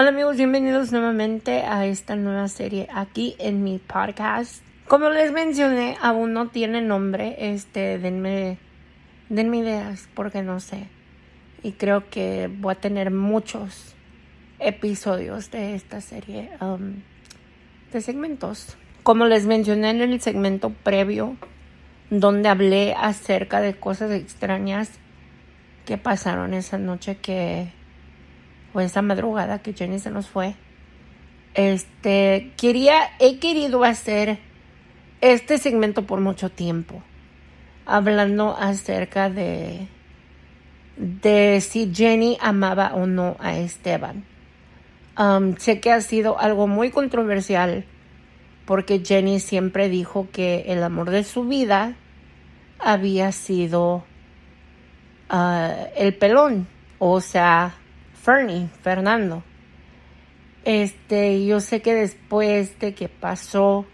Hola amigos, bienvenidos nuevamente a esta nueva serie aquí en mi podcast. Como les mencioné, aún no tiene nombre, este, denme, denme ideas porque no sé. Y creo que voy a tener muchos episodios de esta serie um, de segmentos. Como les mencioné en el segmento previo, donde hablé acerca de cosas extrañas que pasaron esa noche que o esa madrugada que Jenny se nos fue, este, quería, he querido hacer este segmento por mucho tiempo, hablando acerca de, de si Jenny amaba o no a Esteban. Um, sé que ha sido algo muy controversial porque Jenny siempre dijo que el amor de su vida había sido uh, el pelón, o sea, Fernie, Fernando. Este, yo sé que después de que pasó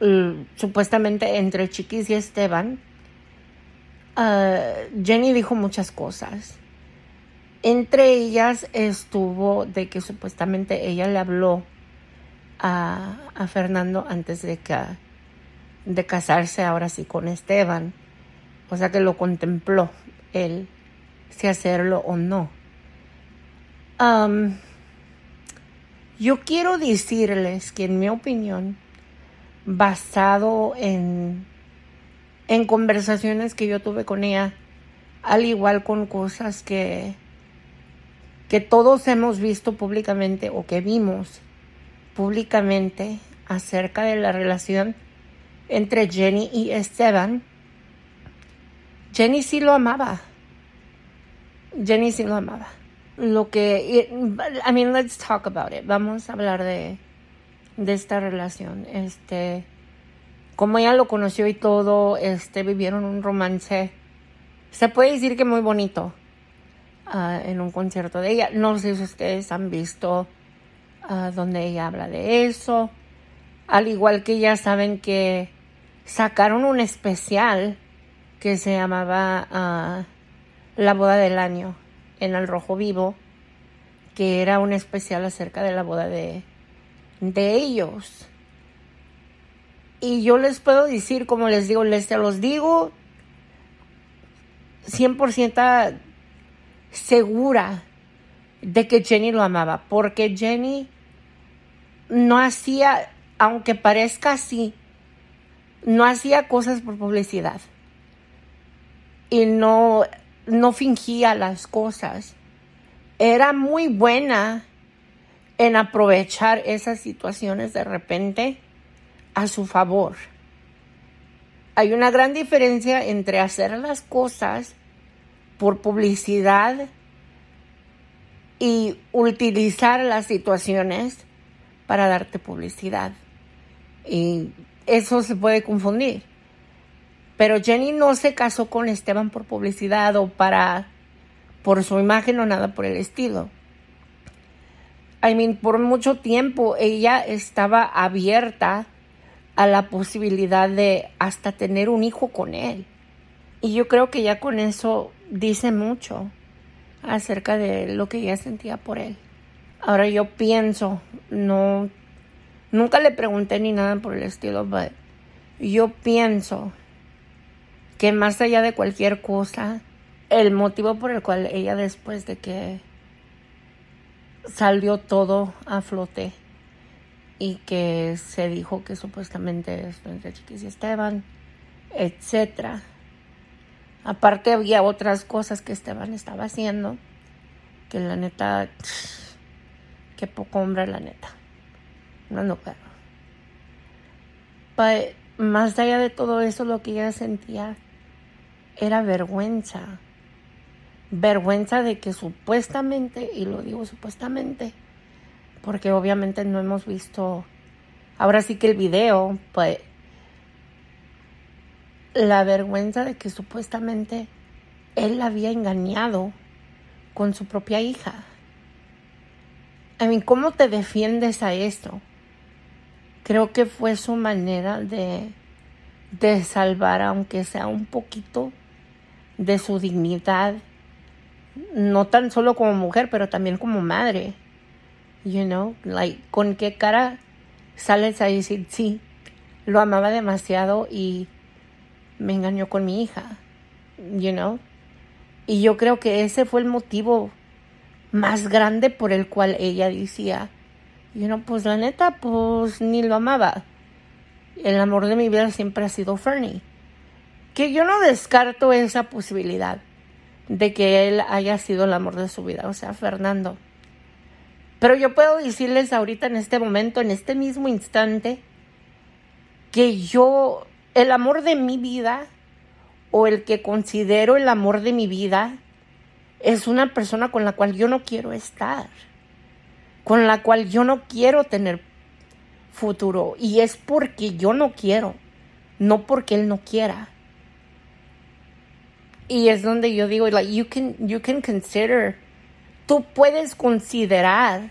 mm, supuestamente entre Chiquis y Esteban, uh, Jenny dijo muchas cosas. Entre ellas estuvo de que supuestamente ella le habló a, a Fernando antes de, que, de casarse ahora sí con Esteban. O sea que lo contempló él, si hacerlo o no yo quiero decirles que en mi opinión, basado en, en conversaciones que yo tuve con ella, al igual con cosas que, que todos hemos visto públicamente o que vimos públicamente acerca de la relación entre Jenny y Esteban, Jenny sí lo amaba. Jenny sí lo amaba lo que, I mean, let's talk about it. Vamos a hablar de, de esta relación. Este, como ella lo conoció y todo, este, vivieron un romance, se puede decir que muy bonito uh, en un concierto de ella. No sé si ustedes han visto uh, donde ella habla de eso. Al igual que ya saben que sacaron un especial que se llamaba uh, La boda del año en el Rojo Vivo, que era un especial acerca de la boda de, de ellos. Y yo les puedo decir, como les digo, les los digo 100% segura de que Jenny lo amaba, porque Jenny no hacía, aunque parezca así, no hacía cosas por publicidad. Y no no fingía las cosas. Era muy buena en aprovechar esas situaciones de repente a su favor. Hay una gran diferencia entre hacer las cosas por publicidad y utilizar las situaciones para darte publicidad. Y eso se puede confundir. Pero Jenny no se casó con Esteban por publicidad o para por su imagen o nada por el estilo. I mean, por mucho tiempo ella estaba abierta a la posibilidad de hasta tener un hijo con él. Y yo creo que ya con eso dice mucho acerca de lo que ella sentía por él. Ahora yo pienso, no, nunca le pregunté ni nada por el estilo, pero yo pienso que más allá de cualquier cosa, el motivo por el cual ella después de que salió todo a flote y que se dijo que supuestamente esto entre Chiquis y Esteban, etcétera. Aparte había otras cosas que Esteban estaba haciendo que la neta qué poco hombre la neta. No no pero. más allá de todo eso lo que ella sentía era vergüenza. Vergüenza de que supuestamente, y lo digo supuestamente, porque obviamente no hemos visto, ahora sí que el video, pues, la vergüenza de que supuestamente él la había engañado con su propia hija. I mean, ¿cómo te defiendes a esto? Creo que fue su manera de, de salvar, aunque sea un poquito, de su dignidad, no tan solo como mujer, pero también como madre. You know, like, ¿con qué cara sales a decir sí? Lo amaba demasiado y me engañó con mi hija, you know. Y yo creo que ese fue el motivo más grande por el cual ella decía, you know, pues la neta, pues ni lo amaba. El amor de mi vida siempre ha sido Fernie. Que yo no descarto esa posibilidad de que él haya sido el amor de su vida, o sea, Fernando. Pero yo puedo decirles ahorita en este momento, en este mismo instante, que yo, el amor de mi vida, o el que considero el amor de mi vida, es una persona con la cual yo no quiero estar, con la cual yo no quiero tener futuro. Y es porque yo no quiero, no porque él no quiera. Y es donde yo digo, like, you can, you can consider, tú puedes considerar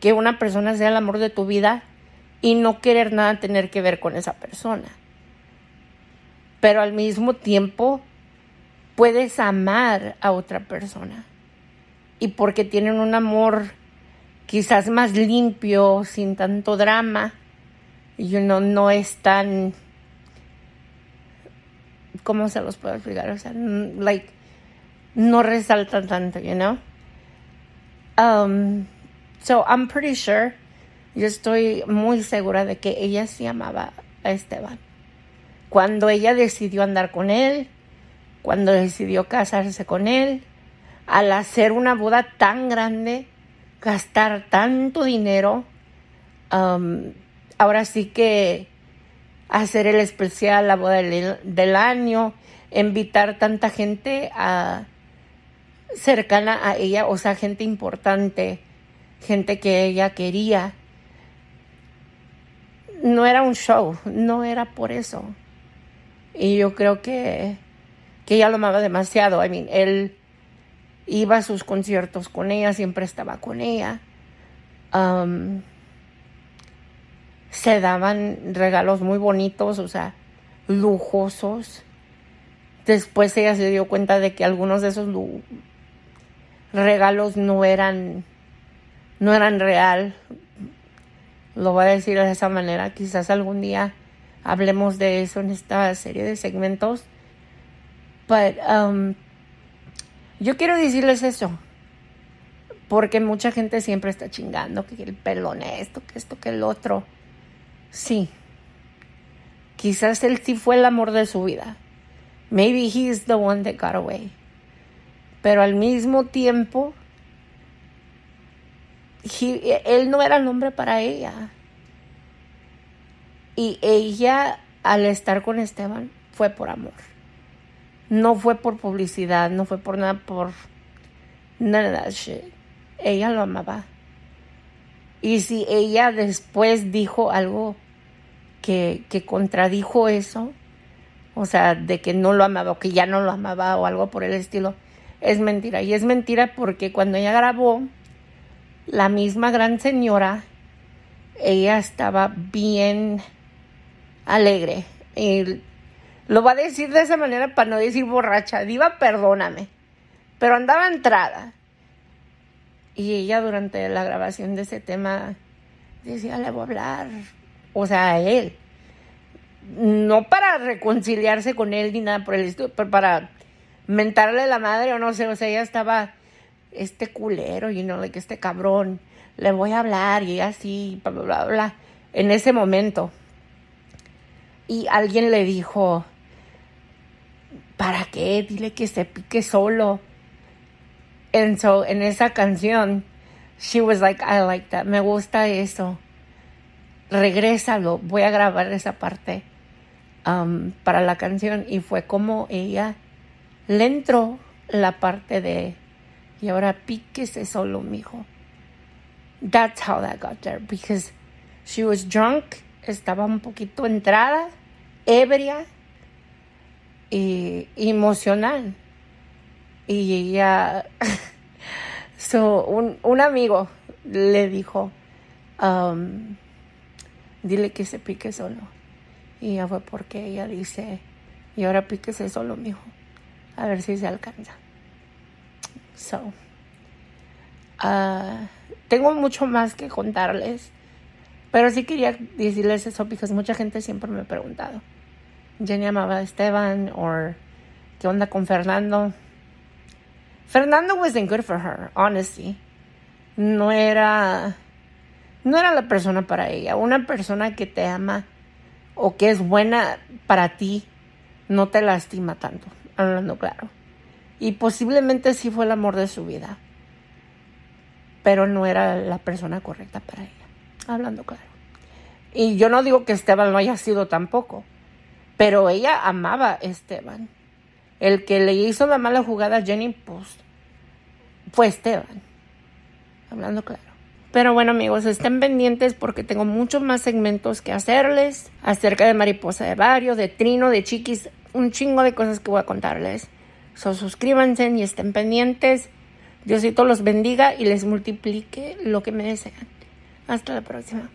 que una persona sea el amor de tu vida y no querer nada tener que ver con esa persona. Pero al mismo tiempo puedes amar a otra persona. Y porque tienen un amor quizás más limpio, sin tanto drama, y uno no es tan ¿cómo se los puedo explicar? O sea, like, no resaltan tanto, you know? Um, so I'm pretty sure, yo estoy muy segura de que ella sí amaba a Esteban. Cuando ella decidió andar con él, cuando decidió casarse con él, al hacer una boda tan grande, gastar tanto dinero, um, ahora sí que hacer el especial, la boda del, año, invitar tanta gente a, cercana a ella, o sea, gente importante, gente que ella quería. No era un show, no era por eso. Y yo creo que, que ella lo amaba demasiado. I mean, él iba a sus conciertos con ella, siempre estaba con ella. Um, se daban regalos muy bonitos, o sea, lujosos. Después ella se dio cuenta de que algunos de esos regalos no eran no eran real. Lo voy a decir de esa manera. Quizás algún día hablemos de eso en esta serie de segmentos. Pero um, yo quiero decirles eso. Porque mucha gente siempre está chingando que el pelón esto, que esto, que el otro. Sí. Quizás él sí fue el amor de su vida. Maybe he's the one that got away. Pero al mismo tiempo, él no era el hombre para ella. Y ella, al estar con Esteban, fue por amor. No fue por publicidad, no fue por nada, por nada de shit. Ella lo amaba. Y si ella después dijo algo que, que contradijo eso, o sea, de que no lo amaba o que ya no lo amaba o algo por el estilo, es mentira. Y es mentira porque cuando ella grabó, la misma gran señora, ella estaba bien alegre. Y lo va a decir de esa manera para no decir borracha. Diva, perdóname. Pero andaba entrada. Y ella durante la grabación de ese tema decía, le voy a hablar, o sea, a él. No para reconciliarse con él ni nada por el estilo, pero para mentarle la madre o no sé, o sea, ella estaba, este culero, y no, que este cabrón, le voy a hablar y así, bla, bla, bla, en ese momento. Y alguien le dijo, ¿para qué? Dile que se pique solo. And so en esa canción, she was like, I like that, me gusta eso. Regrésalo, voy a grabar esa parte um, para la canción. Y fue como ella le entró la parte de, y ahora píquese solo, mijo. That's how that got there, because she was drunk, estaba un poquito entrada, ebria y emocional. Y ella, so, un, un, amigo le dijo, um, dile que se pique solo. Y ya fue porque ella dice, y ahora píquese solo, mijo. A ver si se alcanza. So, uh, tengo mucho más que contarles. Pero sí quería decirles eso porque mucha gente siempre me ha preguntado. Jenny amaba a Esteban o qué onda con Fernando. Fernando wasn't good for her, honestly. No era no era la persona para ella. Una persona que te ama o que es buena para ti no te lastima tanto, hablando claro. Y posiblemente sí fue el amor de su vida, pero no era la persona correcta para ella, hablando claro. Y yo no digo que Esteban lo haya sido tampoco, pero ella amaba a Esteban. El que le hizo la mala jugada a Jenny, pues, fue Esteban, hablando claro. Pero bueno amigos, estén pendientes porque tengo muchos más segmentos que hacerles acerca de Mariposa de Barrio, de Trino, de Chiquis, un chingo de cosas que voy a contarles. So, suscríbanse y estén pendientes. Diosito los bendiga y les multiplique lo que me desean. Hasta la próxima.